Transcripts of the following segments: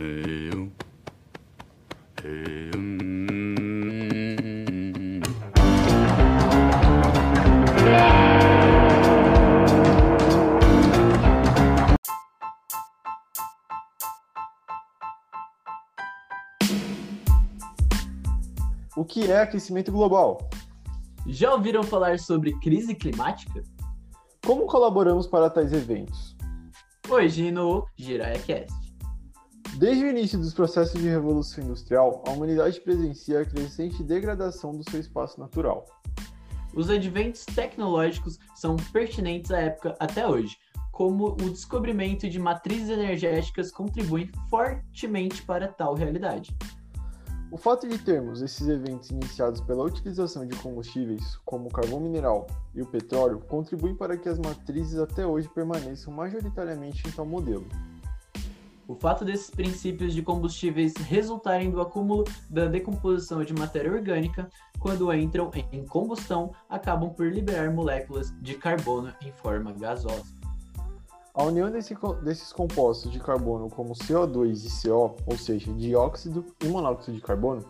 Eu. Eu. O que é aquecimento global? Já ouviram falar sobre crise climática? Como colaboramos para tais eventos? Hoje no GiraiaCast. Desde o início dos processos de revolução industrial, a humanidade presencia a crescente degradação do seu espaço natural. Os adventos tecnológicos são pertinentes à época até hoje, como o descobrimento de matrizes energéticas contribuem fortemente para tal realidade. O fato de termos esses eventos iniciados pela utilização de combustíveis, como o carvão mineral e o petróleo, contribui para que as matrizes até hoje permaneçam majoritariamente em tal modelo. O fato desses princípios de combustíveis resultarem do acúmulo da decomposição de matéria orgânica, quando entram em combustão, acabam por liberar moléculas de carbono em forma gasosa. A união desse desses compostos de carbono como CO2 e CO, ou seja, dióxido e monóxido de carbono,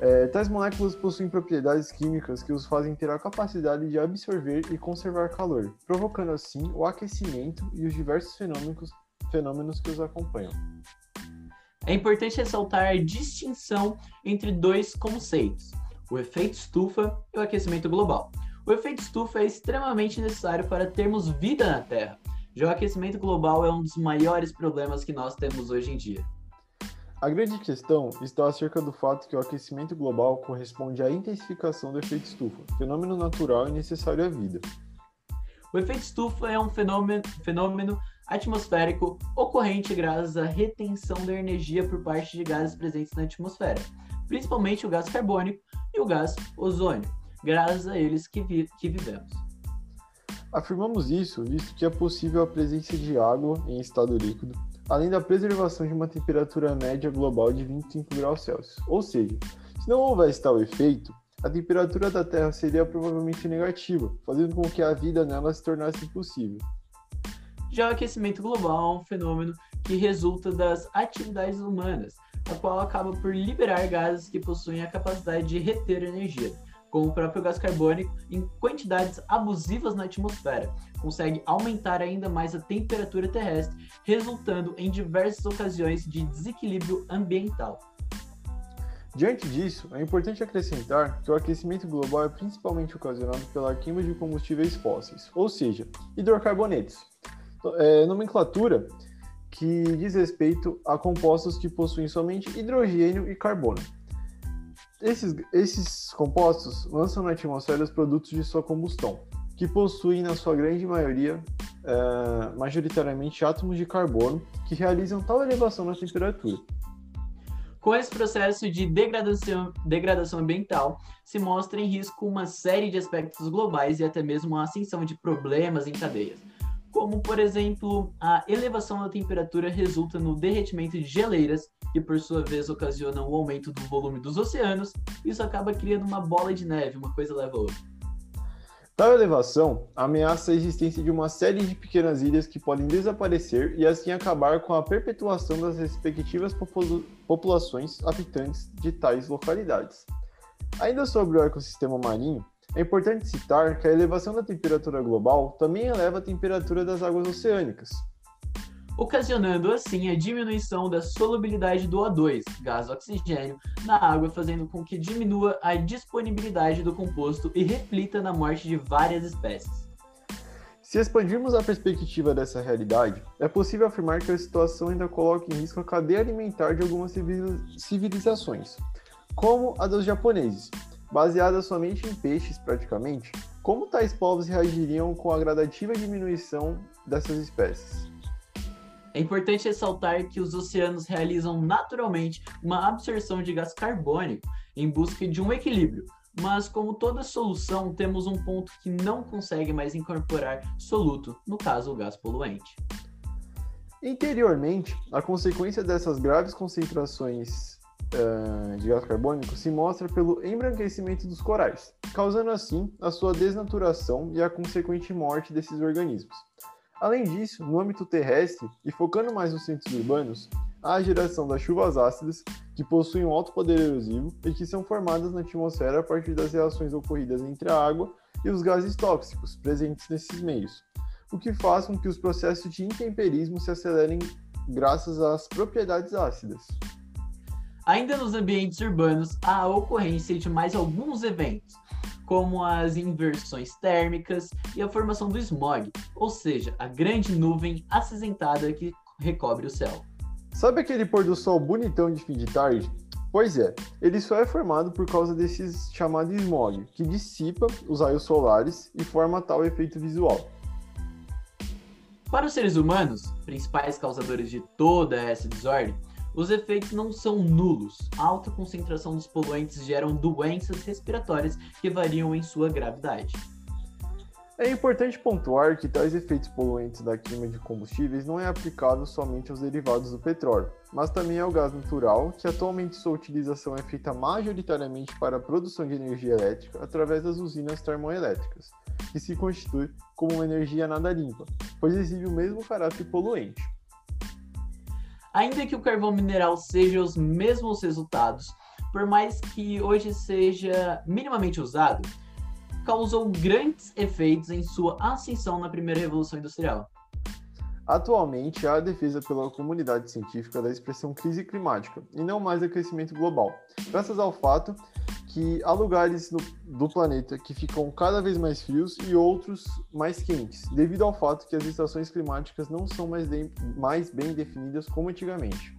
eh, tais moléculas possuem propriedades químicas que os fazem ter a capacidade de absorver e conservar calor, provocando assim o aquecimento e os diversos fenômenos, fenômenos que os acompanham. É importante ressaltar a distinção entre dois conceitos: o efeito estufa e o aquecimento global. O efeito estufa é extremamente necessário para termos vida na Terra. Já o aquecimento global é um dos maiores problemas que nós temos hoje em dia. A grande questão está acerca do fato que o aquecimento global corresponde à intensificação do efeito estufa, fenômeno natural e necessário à vida. O efeito estufa é um fenômeno, fenômeno atmosférico ocorrente graças à retenção da energia por parte de gases presentes na atmosfera, principalmente o gás carbônico e o gás ozônio, graças a eles que, vi- que vivemos. Afirmamos isso visto que é possível a presença de água em estado líquido, além da preservação de uma temperatura média global de 25 graus Celsius. Ou seja, se não houvesse tal efeito, a temperatura da Terra seria provavelmente negativa, fazendo com que a vida nela se tornasse impossível. Já o aquecimento global é um fenômeno que resulta das atividades humanas, a qual acaba por liberar gases que possuem a capacidade de reter energia, como o próprio gás carbônico, em quantidades abusivas na atmosfera. Consegue aumentar ainda mais a temperatura terrestre, resultando em diversas ocasiões de desequilíbrio ambiental. Diante disso, é importante acrescentar que o aquecimento global é principalmente ocasionado pela queima de combustíveis fósseis, ou seja, hidrocarbonetos. É, nomenclatura que diz respeito a compostos que possuem somente hidrogênio e carbono. Esses, esses compostos lançam na atmosfera os produtos de sua combustão, que possuem, na sua grande maioria, é, majoritariamente átomos de carbono que realizam tal elevação na temperatura. Com esse processo de degradação, degradação ambiental, se mostra em risco uma série de aspectos globais e até mesmo a ascensão de problemas em cadeias, como, por exemplo, a elevação da temperatura resulta no derretimento de geleiras, que por sua vez ocasionam o aumento do volume dos oceanos, isso acaba criando uma bola de neve, uma coisa leva a outra. Tal elevação ameaça a existência de uma série de pequenas ilhas que podem desaparecer e assim acabar com a perpetuação das respectivas populações habitantes de tais localidades. Ainda sobre o ecossistema marinho, é importante citar que a elevação da temperatura global também eleva a temperatura das águas oceânicas. ocasionando assim a diminuição da solubilidade do O2, gás oxigênio, na água, fazendo com que diminua a disponibilidade do composto e reflita na morte de várias espécies. Se expandirmos a perspectiva dessa realidade, é possível afirmar que a situação ainda coloca em risco a cadeia alimentar de algumas civili- civilizações, como a dos japoneses, baseada somente em peixes praticamente. Como tais povos reagiriam com a gradativa diminuição dessas espécies? É importante ressaltar que os oceanos realizam naturalmente uma absorção de gás carbônico em busca de um equilíbrio, mas como toda solução, temos um ponto que não consegue mais incorporar soluto, no caso o gás poluente. Interiormente, a consequência dessas graves concentrações eh, de gás carbônico se mostra pelo embranquecimento dos corais, causando assim a sua desnaturação e a consequente morte desses organismos. Além disso, no âmbito terrestre, e focando mais nos centros urbanos, à geração das chuvas ácidas, que possuem um alto poder erosivo e que são formadas na atmosfera a partir das reações ocorridas entre a água e os gases tóxicos presentes nesses meios, o que faz com que os processos de intemperismo se acelerem graças às propriedades ácidas. Ainda nos ambientes urbanos, há a ocorrência de mais alguns eventos, como as inversões térmicas e a formação do smog, ou seja, a grande nuvem acinzentada que recobre o céu. Sabe aquele pôr do sol bonitão de fim de tarde? Pois é, ele só é formado por causa desses chamado smog, que dissipa os raios solares e forma tal efeito visual. Para os seres humanos, principais causadores de toda essa desordem, os efeitos não são nulos. A alta concentração dos poluentes geram doenças respiratórias que variam em sua gravidade. É importante pontuar que tais efeitos poluentes da queima de combustíveis não é aplicável somente aos derivados do petróleo, mas também ao gás natural, que atualmente sua utilização é feita majoritariamente para a produção de energia elétrica através das usinas termoelétricas, que se constitui como uma energia nada limpa, pois exibe o mesmo caráter poluente. Ainda que o carvão mineral seja os mesmos resultados, por mais que hoje seja minimamente usado, causou grandes efeitos em sua ascensão na primeira revolução industrial. Atualmente, há a defesa pela comunidade científica da expressão crise climática e não mais aquecimento global, graças ao fato que há lugares no, do planeta que ficam cada vez mais frios e outros mais quentes, devido ao fato que as estações climáticas não são mais, de, mais bem definidas como antigamente.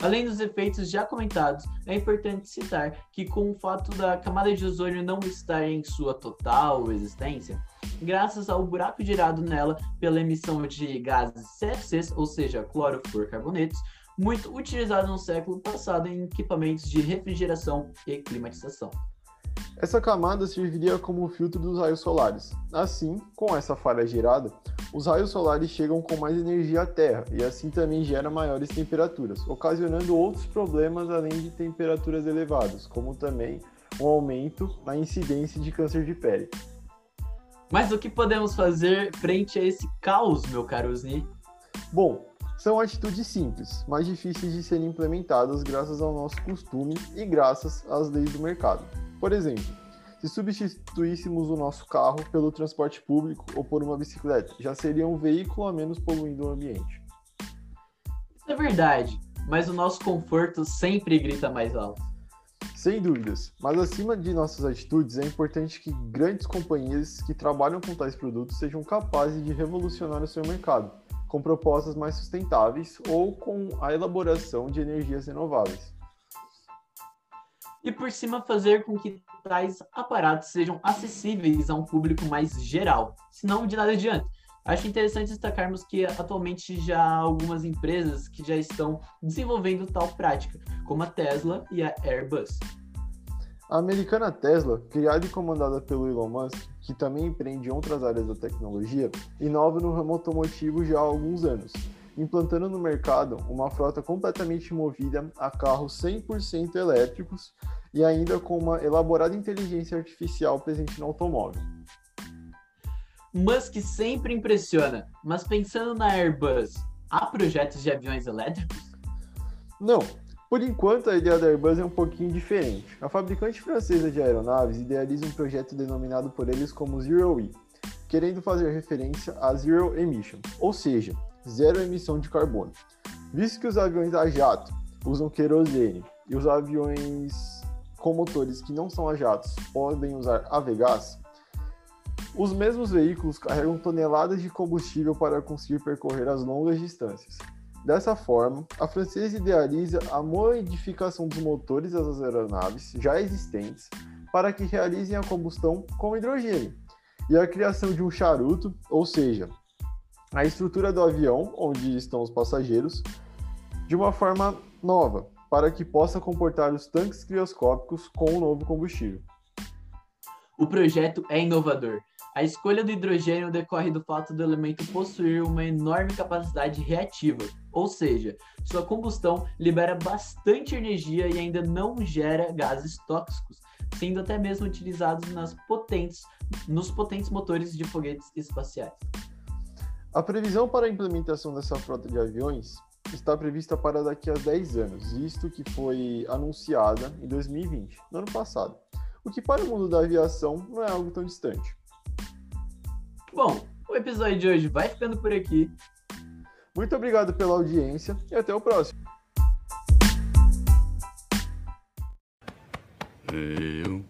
Além dos efeitos já comentados, é importante citar que, com o fato da camada de ozônio não estar em sua total existência, graças ao buraco gerado nela pela emissão de gases CFCs, ou seja, clorofluorcarbonetos, muito utilizado no século passado em equipamentos de refrigeração e climatização. Essa camada serviria como filtro dos raios solares. Assim, com essa falha gerada, os raios solares chegam com mais energia à Terra e assim também gera maiores temperaturas, ocasionando outros problemas além de temperaturas elevadas, como também um aumento na incidência de câncer de pele. Mas o que podemos fazer frente a esse caos, meu caro Usni? Bom, são atitudes simples, mas difíceis de serem implementadas graças ao nosso costume e graças às leis do mercado. Por exemplo, se substituíssemos o nosso carro pelo transporte público ou por uma bicicleta, já seria um veículo a menos poluindo o ambiente. Isso é verdade, mas o nosso conforto sempre grita mais alto. Sem dúvidas, mas acima de nossas atitudes, é importante que grandes companhias que trabalham com tais produtos sejam capazes de revolucionar o seu mercado com propostas mais sustentáveis ou com a elaboração de energias renováveis. E por cima fazer com que tais aparatos sejam acessíveis a um público mais geral, senão de nada adianta. Acho interessante destacarmos que atualmente já há algumas empresas que já estão desenvolvendo tal prática, como a Tesla e a Airbus. A americana Tesla, criada e comandada pelo Elon Musk, que também empreende em outras áreas da tecnologia, inova no ramo automotivo já há alguns anos, implantando no mercado uma frota completamente movida a carros 100% elétricos e ainda com uma elaborada inteligência artificial presente no automóvel. Musk sempre impressiona, mas pensando na Airbus, há projetos de aviões elétricos? Não, por enquanto, a ideia da Airbus é um pouquinho diferente. A fabricante francesa de aeronaves idealiza um projeto denominado por eles como Zero E, querendo fazer referência a Zero Emission, ou seja, zero emissão de carbono. Visto que os aviões a jato usam querosene e os aviões com motores que não são a jatos podem usar avegás, os mesmos veículos carregam toneladas de combustível para conseguir percorrer as longas distâncias. Dessa forma, a francesa idealiza a modificação dos motores das aeronaves já existentes para que realizem a combustão com hidrogênio e a criação de um charuto, ou seja, a estrutura do avião onde estão os passageiros, de uma forma nova, para que possa comportar os tanques crioscópicos com o novo combustível. O projeto é inovador a escolha do hidrogênio decorre do fato do elemento possuir uma enorme capacidade reativa, ou seja, sua combustão libera bastante energia e ainda não gera gases tóxicos, sendo até mesmo utilizados nas potentes, nos potentes motores de foguetes espaciais. A previsão para a implementação dessa frota de aviões está prevista para daqui a 10 anos, isto que foi anunciada em 2020, no ano passado. O que para o mundo da aviação não é algo tão distante. Bom, o episódio de hoje vai ficando por aqui. Muito obrigado pela audiência e até o próximo. Hey, you.